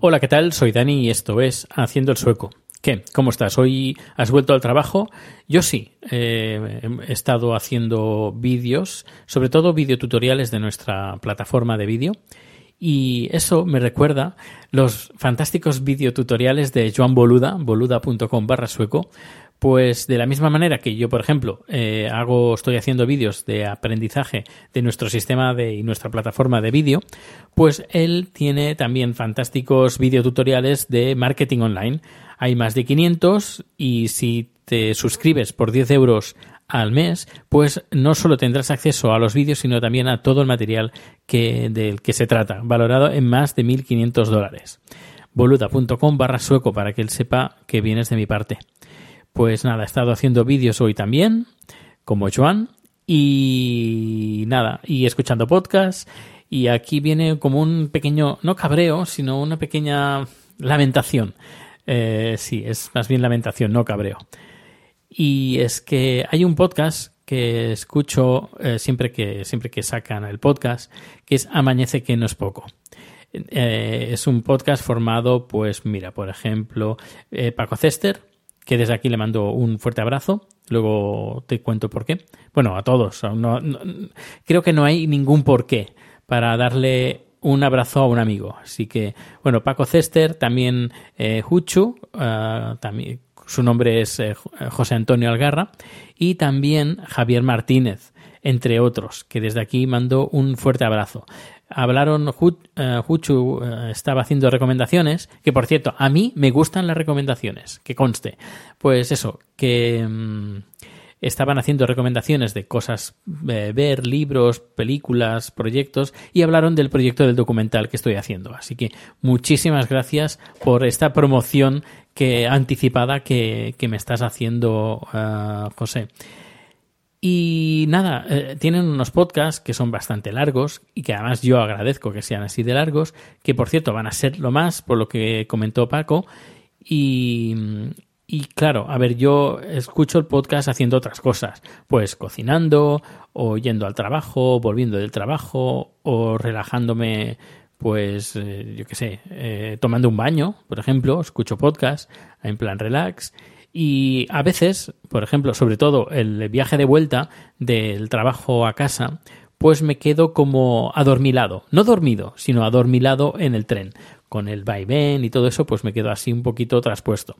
Hola, ¿qué tal? Soy Dani y esto es Haciendo el Sueco. ¿Qué? ¿Cómo estás? ¿Hoy has vuelto al trabajo? Yo sí. eh, he estado haciendo vídeos, sobre todo videotutoriales de nuestra plataforma de vídeo. Y eso me recuerda los fantásticos videotutoriales de Joan Boluda, boluda.com barra sueco, pues de la misma manera que yo, por ejemplo, eh, hago, estoy haciendo vídeos de aprendizaje de nuestro sistema de, y nuestra plataforma de vídeo, pues él tiene también fantásticos videotutoriales de marketing online. Hay más de 500 y si te suscribes por 10 euros al mes, pues no solo tendrás acceso a los vídeos, sino también a todo el material que, del que se trata, valorado en más de 1.500 dólares. boluda.com barra sueco para que él sepa que vienes de mi parte. Pues nada, he estado haciendo vídeos hoy también, como Joan, y nada, y escuchando podcasts, y aquí viene como un pequeño, no cabreo, sino una pequeña lamentación. Eh, sí, es más bien lamentación, no cabreo. Y es que hay un podcast que escucho eh, siempre, que, siempre que sacan el podcast, que es Amañece que no es poco. Eh, es un podcast formado, pues mira, por ejemplo, eh, Paco Cester, que desde aquí le mando un fuerte abrazo. Luego te cuento por qué. Bueno, a todos. No- no- creo que no hay ningún por qué para darle un abrazo a un amigo. Así que, bueno, Paco Cester, también eh, Huchu, ah, también, su nombre es eh, José Antonio Algarra, y también Javier Martínez, entre otros, que desde aquí mando un fuerte abrazo. Hablaron, Hu- eh, eh, estaba haciendo recomendaciones, que por cierto, a mí me gustan las recomendaciones, que conste. Pues eso, que mm, estaban haciendo recomendaciones de cosas, eh, ver, libros, películas, proyectos, y hablaron del proyecto del documental que estoy haciendo. Así que muchísimas gracias por esta promoción que anticipada que, que me estás haciendo, eh, José. Y nada, eh, tienen unos podcasts que son bastante largos y que además yo agradezco que sean así de largos, que por cierto van a ser lo más por lo que comentó Paco. Y, y claro, a ver, yo escucho el podcast haciendo otras cosas, pues cocinando, o yendo al trabajo, volviendo del trabajo, o relajándome, pues eh, yo qué sé, eh, tomando un baño, por ejemplo, escucho podcast en plan relax. Y a veces, por ejemplo, sobre todo el viaje de vuelta del trabajo a casa, pues me quedo como adormilado. No dormido, sino adormilado en el tren. Con el vaivén y todo eso, pues me quedo así un poquito traspuesto.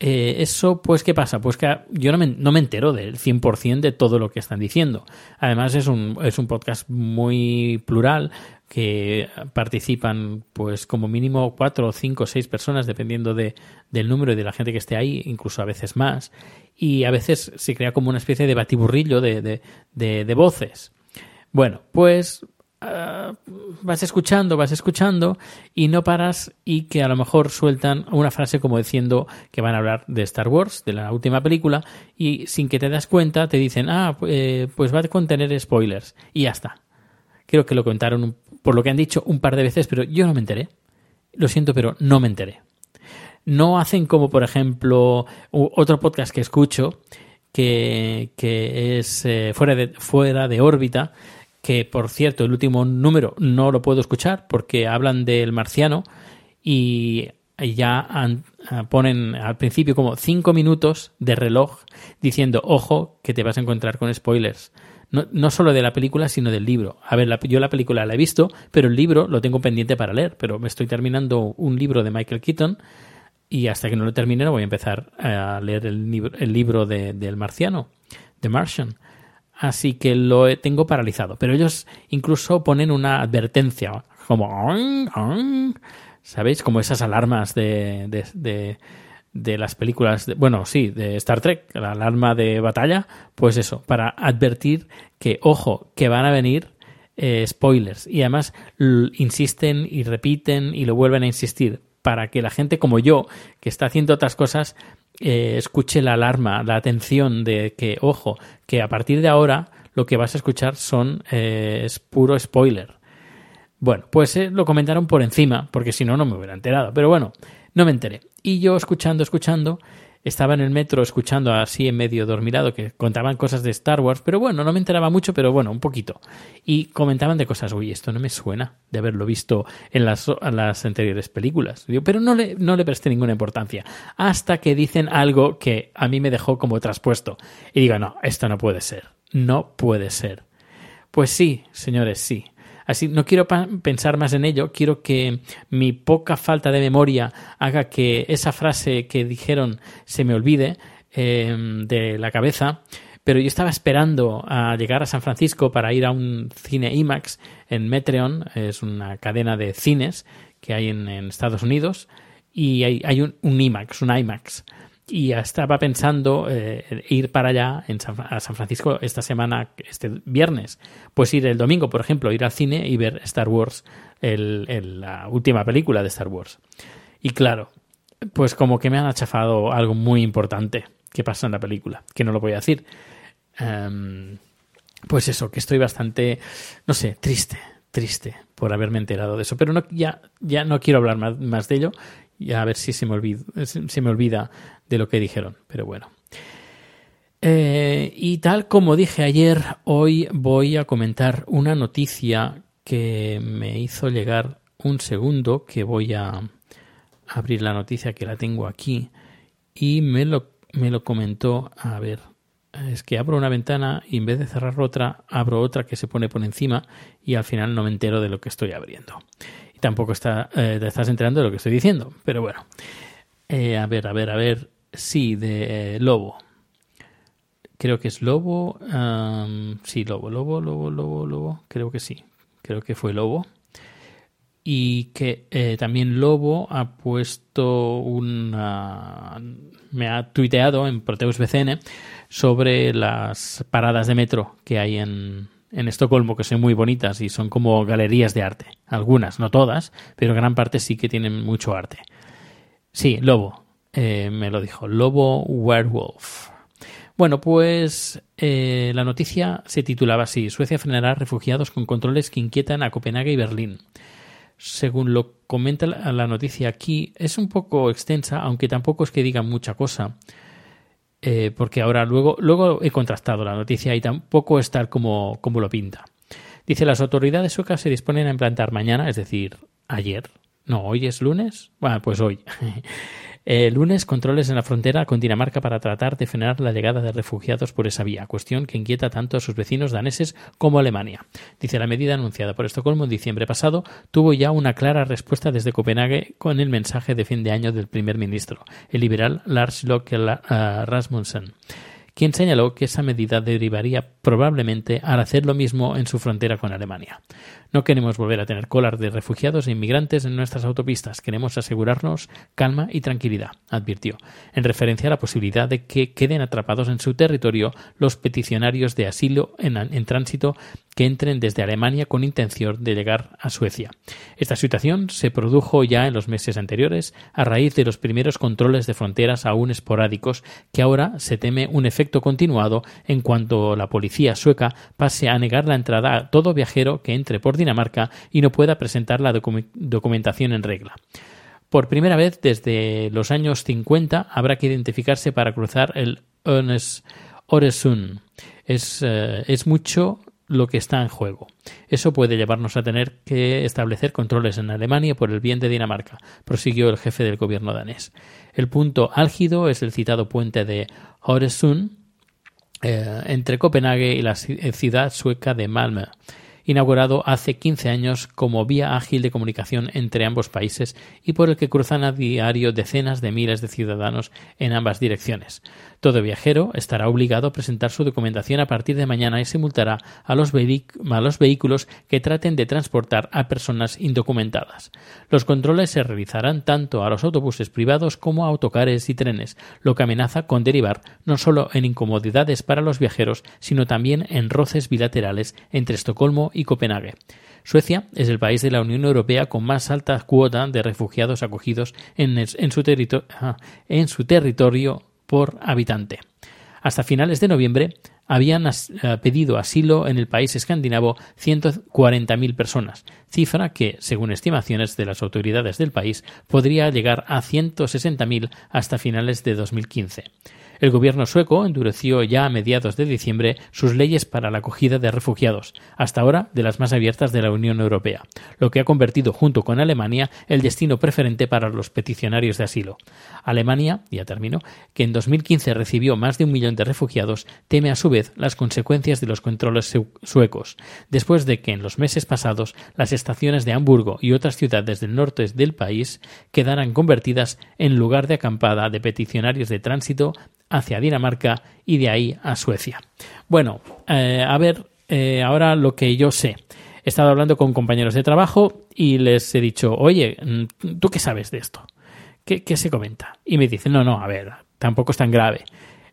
Eh, eso, pues, ¿qué pasa? Pues que yo no me, no me entero del 100% de todo lo que están diciendo. Además, es un, es un podcast muy plural que participan, pues, como mínimo cuatro, cinco, seis personas, dependiendo de, del número y de la gente que esté ahí, incluso a veces más. Y a veces se crea como una especie de batiburrillo de, de, de voces. Bueno, pues ah, vas escuchando, vas escuchando y no paras y que a lo mejor sueltan una frase como diciendo que van a hablar de Star Wars, de la última película, y sin que te das cuenta te dicen, ah, eh, pues va a contener spoilers y ya está. Creo que lo contaron por lo que han dicho un par de veces, pero yo no me enteré. Lo siento, pero no me enteré. No hacen como, por ejemplo, otro podcast que escucho, que, que es eh, fuera, de, fuera de órbita, que por cierto, el último número no lo puedo escuchar porque hablan del marciano y ya ah, ponen al principio como cinco minutos de reloj diciendo, ojo, que te vas a encontrar con spoilers. No, no solo de la película, sino del libro. A ver, la- yo la película la he visto, pero el libro lo tengo pendiente para leer. Pero me estoy terminando un libro de Michael Keaton y hasta que no lo termine no voy a empezar a leer el, libro, el libro de, del marciano, The Martian. Así que lo tengo paralizado. Pero ellos incluso ponen una advertencia, como... ¿Sabéis? Como esas alarmas de, de, de, de las películas, de, bueno, sí, de Star Trek, la alarma de batalla, pues eso, para advertir que, ojo, que van a venir eh, spoilers. Y además insisten y repiten y lo vuelven a insistir para que la gente como yo, que está haciendo otras cosas, eh, escuche la alarma, la atención de que, ojo, que a partir de ahora lo que vas a escuchar son eh, es puro spoiler. Bueno, pues eh, lo comentaron por encima, porque si no, no me hubiera enterado. Pero bueno, no me enteré. Y yo escuchando, escuchando, estaba en el metro escuchando así en medio dormirado que contaban cosas de Star Wars, pero bueno, no me enteraba mucho, pero bueno, un poquito. Y comentaban de cosas, uy, esto no me suena de haberlo visto en las, las anteriores películas. pero no le, no le presté ninguna importancia. Hasta que dicen algo que a mí me dejó como traspuesto. Y digo, no, esto no puede ser. No puede ser. Pues sí, señores, sí. Así, no quiero pensar más en ello, quiero que mi poca falta de memoria haga que esa frase que dijeron se me olvide em, de la cabeza. Pero yo estaba esperando a llegar a San Francisco para ir a un cine IMAX en Metreon, es una cadena de cines que hay en, Estados Unidos, y hay, un, un IMAX, un IMAX y estaba pensando eh, ir para allá en a San Francisco esta semana, este viernes. Pues ir el domingo, por ejemplo, ir al cine y ver Star Wars, el, la última película de Star Wars. Y claro, pues como que me han achafado algo muy importante que pasa en la película, que no lo voy a decir. Em, pues eso, que estoy bastante, no sé, triste, triste por haberme enterado de eso. Pero no, ya, ya no quiero hablar más, más de ello y a ver si se me, olvida, se me olvida de lo que dijeron, pero bueno. Eh, y tal como dije ayer, hoy voy a comentar una noticia que me hizo llegar un segundo, que voy a abrir la noticia que la tengo aquí, y me lo, me lo comentó, a ver, es que abro una ventana y en vez de cerrar otra, abro otra que se pone por encima y al final no me entero de lo que estoy abriendo tampoco está, eh, te estás enterando de lo que estoy diciendo. Pero bueno, eh, a ver, a ver, a ver. Sí, de eh, Lobo. Creo que es Lobo. sí, Lobo, Lobo, Lobo, Lobo, Lobo. Creo que sí. Creo que fue Lobo. Y que también Lobo ha puesto una. Me ha tuiteado en Proteus BCN sobre las paradas de metro que hay en, en Estocolmo que son muy bonitas y son como galerías de arte. Algunas, no todas, pero gran parte sí que tienen mucho arte. Sí, Lobo, eh, me lo dijo, Lobo Werewolf. Bueno, pues eh, la noticia se titulaba así, Suecia frenará refugiados con controles que inquietan a Copenhague y Berlín. Según lo comenta la noticia aquí, es un poco extensa, aunque tampoco es que diga mucha cosa. Eh, porque ahora luego, luego he contrastado la noticia y tampoco es tal como, como lo pinta. Dice, las autoridades suecas se disponen a implantar mañana, es decir, ayer. No, hoy es lunes. Bueno, pues hoy. El lunes, controles en la frontera con Dinamarca para tratar de frenar la llegada de refugiados por esa vía, cuestión que inquieta tanto a sus vecinos daneses como a Alemania. Dice la medida anunciada por Estocolmo en diciembre pasado tuvo ya una clara respuesta desde Copenhague con el mensaje de fin de año del primer ministro, el liberal Lars Løkke eh, Rasmussen quien señaló que esa medida derivaría probablemente al hacer lo mismo en su frontera con Alemania. No queremos volver a tener colas de refugiados e inmigrantes en nuestras autopistas. Queremos asegurarnos calma y tranquilidad, advirtió, en referencia a la posibilidad de que queden atrapados en su territorio los peticionarios de asilo en, en tránsito que entren desde Alemania con intención de llegar a Suecia. Esta situación se produjo ya en los meses anteriores a raíz de los primeros controles de fronteras aún esporádicos que ahora se teme un efecto continuado en cuanto la policía sueca pase a negar la entrada a todo viajero que entre por Dinamarca y no pueda presentar la documentación en regla. Por primera vez desde los años 50 habrá que identificarse para cruzar el Oresund. Es, eh, es mucho lo que está en juego. Eso puede llevarnos a tener que establecer controles en Alemania por el bien de Dinamarca, prosiguió el jefe del gobierno danés. El punto álgido es el citado puente de Oresund eh, entre Copenhague y la ciudad sueca de Malmö inaugurado hace 15 años como vía ágil de comunicación entre ambos países y por el que cruzan a diario decenas de miles de ciudadanos en ambas direcciones. Todo viajero estará obligado a presentar su documentación a partir de mañana y se multará a los, vehículos que traten de transportar a personas indocumentadas. Los controles se realizarán tanto a los autobuses privados como a autocares y trenes, lo que amenaza con derivar no solo en incomodidades para los viajeros, sino también en roces bilaterales entre Estocolmo y Copenhague. Suecia es el país de la Unión Europea con más alta cuota de refugiados acogidos en, su, territorio por habitante. Hasta finales de noviembre habían eh, pedido asilo en el país escandinavo 140.000 personas, cifra que, según estimaciones de las autoridades del país, podría llegar a 160.000 hasta finales de 2015. El gobierno sueco endureció ya a mediados de diciembre sus leyes para la acogida de refugiados, hasta ahora de las más abiertas de la Unión Europea, lo que ha convertido junto con Alemania el destino preferente para los peticionarios de asilo. Alemania, ya termino, que en 2015 recibió más de un millón de refugiados, teme a su vez las consecuencias de los controles suecos, después de que en los meses pasados las estaciones de Hamburgo y otras ciudades del norte del país quedaran convertidas en lugar de acampada de peticionarios de tránsito hacia Dinamarca y de ahí a Suecia. Bueno, eh, a ver, eh, ahora lo que yo sé. He estado hablando con compañeros de trabajo y les he dicho, oye, mm, ¿tú qué sabes de esto? ¿Qué, se comenta? Y me dicen, no, no, a ver, tampoco es tan grave.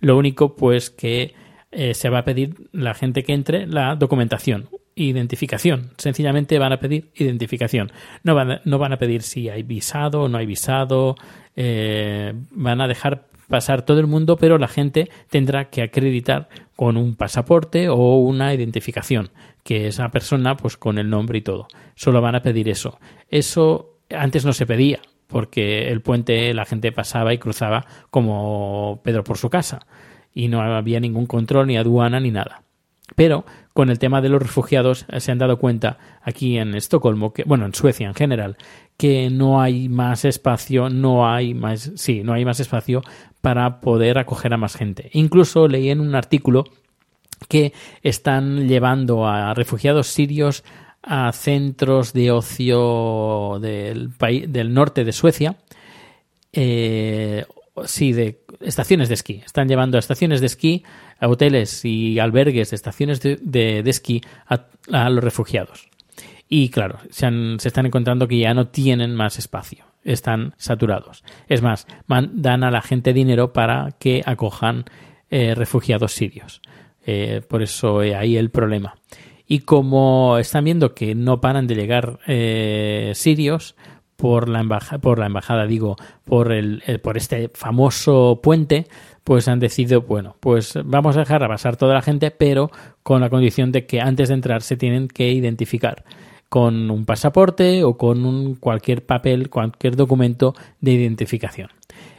Lo único, pues, que eh, se va a pedir la gente que entre la documentación, identificación. Sencillamente van a pedir identificación. No van a, no van a pedir si hay visado o no hay visado. van a dejar pasar todo el mundo, pero la gente tendrá que acreditar con un pasaporte o una identificación, que esa persona, pues con el nombre y todo. Solo van a pedir eso. Eso antes no se pedía, porque el puente la gente pasaba y cruzaba como Pedro por su casa, y no había ningún control, ni aduana, ni nada. Pero con el tema de los refugiados eh, se han dado cuenta aquí en Estocolmo, que, bueno, en Suecia en general, que no hay más espacio, no hay más, sí, no hay más espacio para poder acoger a más gente. Incluso leí en un artículo que están llevando a refugiados sirios a centros de ocio del, país, del norte de Suecia, eh, sí, de estaciones de esquí. Están llevando a estaciones de esquí, a hoteles y albergues de estaciones de, esquí a, los refugiados. Y claro, se, se están encontrando que ya no tienen más espacio están saturados. Es más, dan a la gente dinero para que acojan eh, refugiados sirios. Eh, por eso ahí el problema. Y como están viendo que no paran de llegar eh, sirios por la, embajada, por la embajada, digo, por, el, por este famoso puente, pues han decidido, bueno, pues vamos a dejar a pasar toda la gente, pero con la condición de que antes de entrar se tienen que identificar con un pasaporte o con un cualquier papel, cualquier documento de identificación.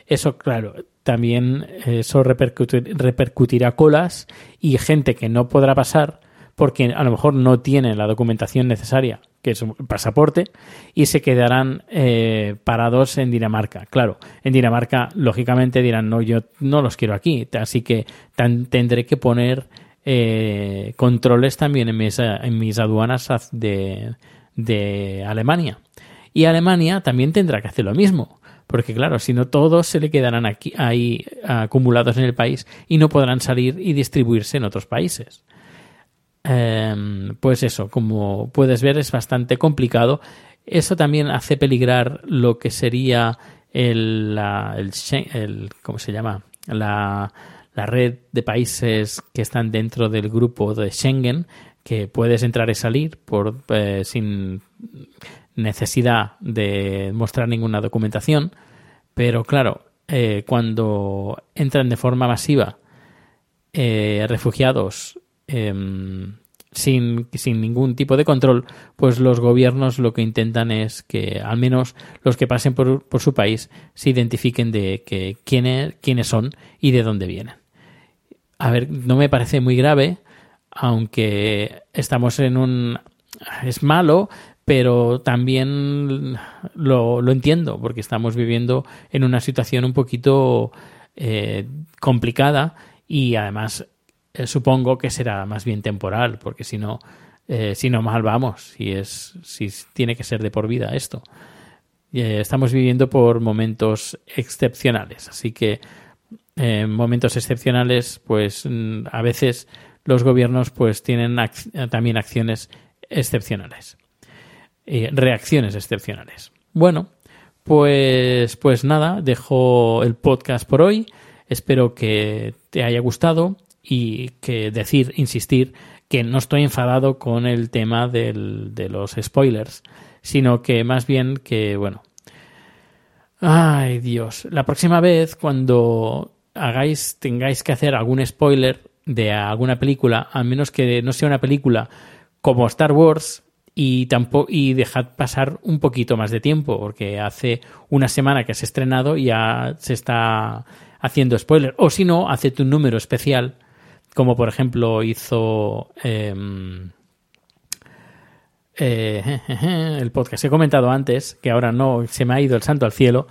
Eso, claro, también eso repercutirá colas y gente que no podrá pasar porque a lo mejor no tiene la documentación necesaria, que es un pasaporte, y se quedarán eh, parados en Dinamarca. Claro, en Dinamarca, lógicamente dirán, no, yo no los quiero aquí, así que tendré que poner eh, controles también en mis, en mis aduanas de, Alemania. Y Alemania también tendrá que hacer lo mismo, porque claro, si no todos se le quedarán aquí, ahí acumulados en el país y no podrán salir y distribuirse en otros países. Em, pues eso, como puedes ver, es bastante complicado. Eso también hace peligrar lo que sería el, el ¿cómo se llama? La, la red de países que están dentro del grupo de Schengen, que puedes entrar y salir por, eh, sin necesidad de mostrar ninguna documentación, pero claro, eh, cuando entran de forma masiva eh, refugiados em, sin, sin, ningún tipo de control, pues los gobiernos lo que intentan es que al menos los que pasen por, por su país se identifiquen de que, quiénes, quiénes son y de dónde vienen. A ver, no me parece muy grave, aunque estamos en un... es malo, pero también lo, lo entiendo, porque estamos viviendo en una situación un poquito eh, complicada y además eh, supongo que será más bien temporal, porque si no, eh, si no mal vamos, si, es, si tiene que ser de por vida esto. Eh, estamos viviendo por momentos excepcionales, así que en eh, momentos excepcionales, pues mm, a veces los gobiernos pues tienen también acciones excepcionales, reacciones excepcionales. Bueno, pues, pues nada, dejo el podcast por hoy. Espero que te haya gustado y que decir, insistir, que no estoy enfadado con el tema del, de los spoilers, sino que más bien que, bueno, ay Dios, la próxima vez cuando hagáis, tengáis que hacer algún spoiler de alguna película, a menos que no sea una película como Star Wars, y tampoco y dejad pasar un poquito más de tiempo porque hace una semana que has estrenado y ya se está haciendo spoiler. O si no haced un número especial como por ejemplo hizo em, eh, el podcast que he comentado antes que ahora no se me ha ido el santo al cielo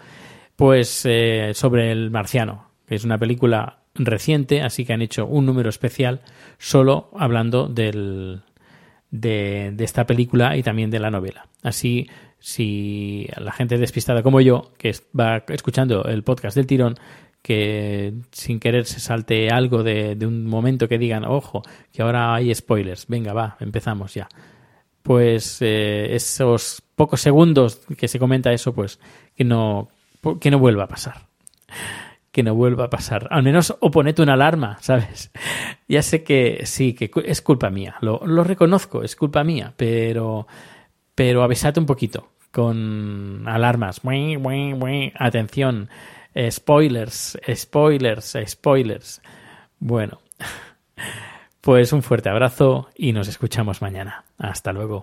pues eh, sobre el marciano es una película reciente así que han hecho un número especial solo hablando del de, esta película y también de la novela. Así, si la gente despistada como yo, que va escuchando el podcast del tirón, que sin querer se salte algo de, un momento que digan, ojo, que ahora hay spoilers, venga, va, empezamos ya. Pues eh, esos pocos segundos que se comenta eso, pues que no, que no vuelva a pasar que no vuelva a pasar. Al menos o ponete una alarma, ¿sabes? Ya sé que sí, que es culpa mía, lo, reconozco, es culpa mía, pero, pero avisate un poquito con alarmas. Atención, spoilers, spoilers, spoilers. Bueno, pues un fuerte abrazo y nos escuchamos mañana. Hasta luego.